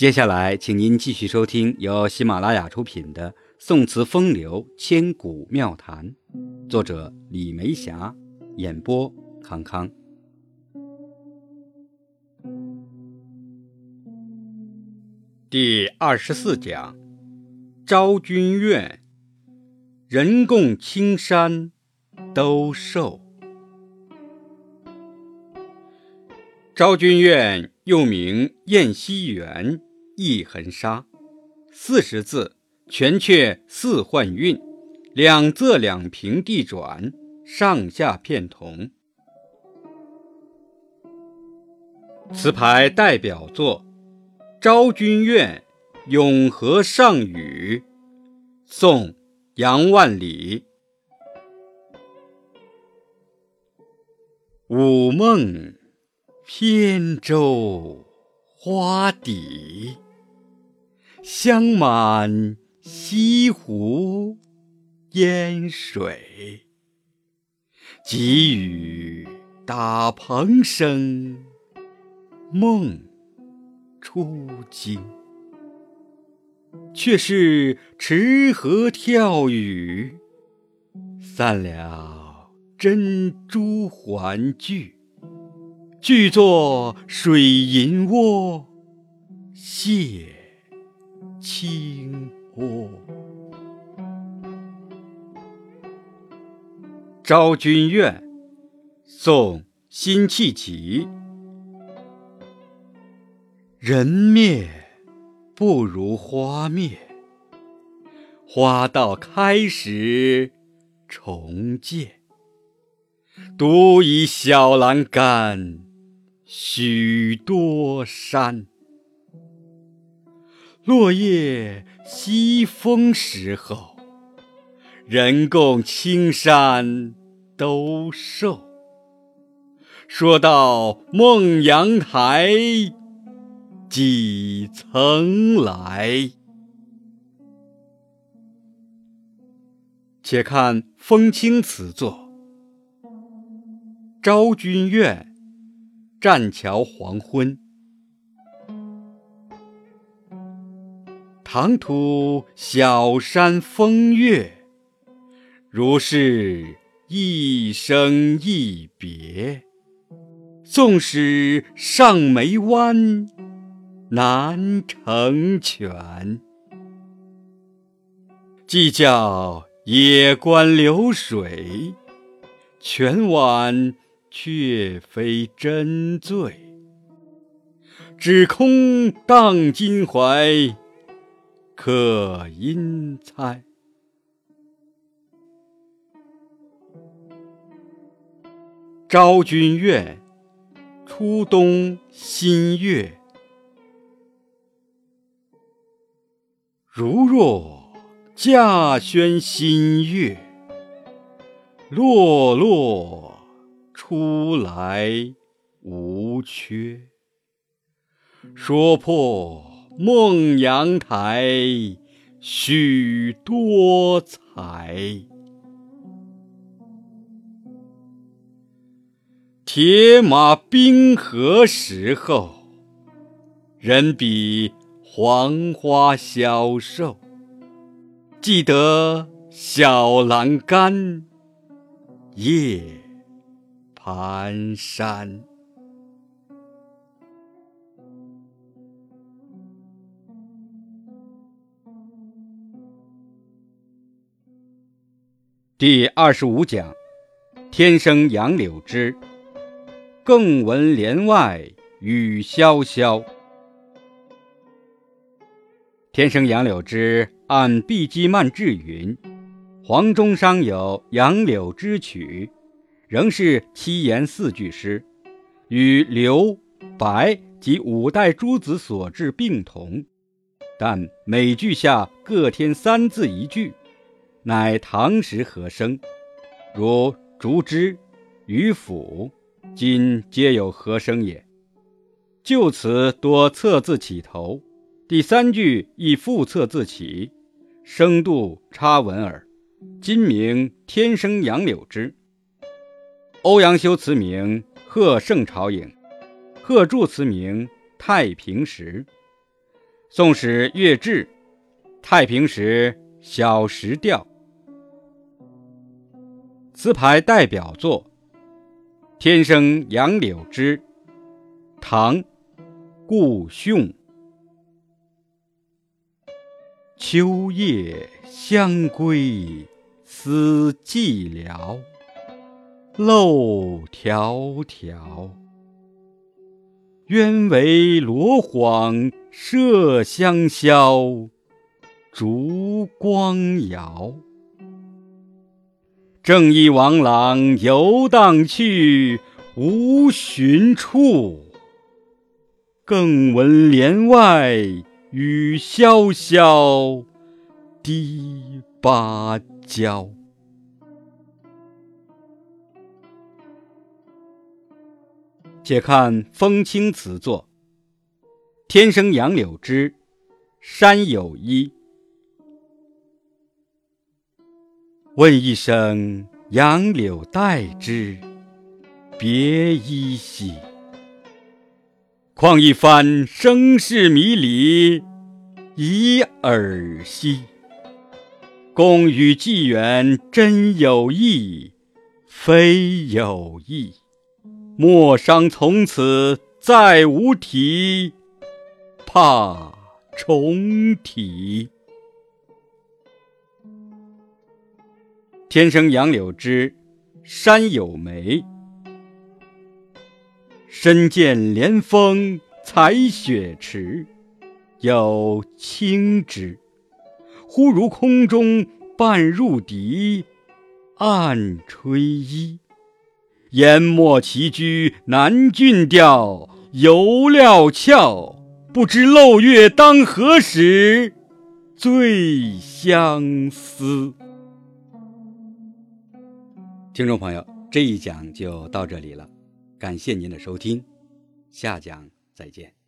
接下来，请您继续收听由喜马拉雅出品的《宋词风流千古妙谈》，作者李梅霞，演播康康。第二十四讲：昭君怨，人共青山都瘦。昭君怨又名燕西园、一痕沙，四十字，全阙四换韵，两仄两平地转，上下片同。词牌代表作《昭君怨》，永和上语，宋·杨万里。午梦。扁舟花底，香满西湖烟水。急雨打蓬声，梦初惊。却是池河跳雨，散了珍珠环聚。俱作水银窝，泻清波。《昭君怨》，宋·辛弃疾。人灭不如花灭，花到开时重见。独倚小栏杆。许多山，落叶西风时候，人共青山都瘦。说到孟阳台，几曾来？且看风清词作《昭君怨》。栈桥黄昏，唐突小山风月，如是一生一别。纵使上眉弯，难成全。计较野关流水，泉碗。却非真醉，只空荡襟怀，可因猜。《昭君怨》初冬新月，如若稼轩新月，落落。出来无缺，说破孟阳台许多才。铁马冰河时候，人比黄花消瘦。记得小栏杆，夜。寒山。第二十五讲：天生杨柳枝，更闻帘外雨潇潇。天生杨柳枝，按毕基曼志云：“黄钟商有《杨柳枝曲》。”仍是七言四句诗，与刘、白及五代诸子所制并同，但每句下各添三字一句，乃唐时和声，如竹枝、渔府，今皆有和声也。就此多侧字起头，第三句亦复侧字起，声度差文耳。今名天生杨柳枝。欧阳修词名《贺圣朝影》，贺铸词名《太平时》。宋史乐志，太平时小石调。词牌代表作《天生杨柳枝》，唐·顾兄。秋夜相归思寂寥，漏迢迢。鸢尾罗幌麝香消，烛光摇。正忆王郎游荡去，无寻处。更闻帘外雨潇潇，堤芭蕉。且看风清词作：天生杨柳枝，山有依。问一声杨柳带之，别依稀。况一番声势迷离，已耳稀。共与寄远真有意，非有意。莫伤从此再无题，怕重提。天生杨柳枝，山有梅。身见连峰采雪池，有清之。忽如空中半入笛，暗吹衣。淹没其居南郡调，犹料峭。不知漏月当何时，最相思。听众朋友，这一讲就到这里了，感谢您的收听，下讲再见。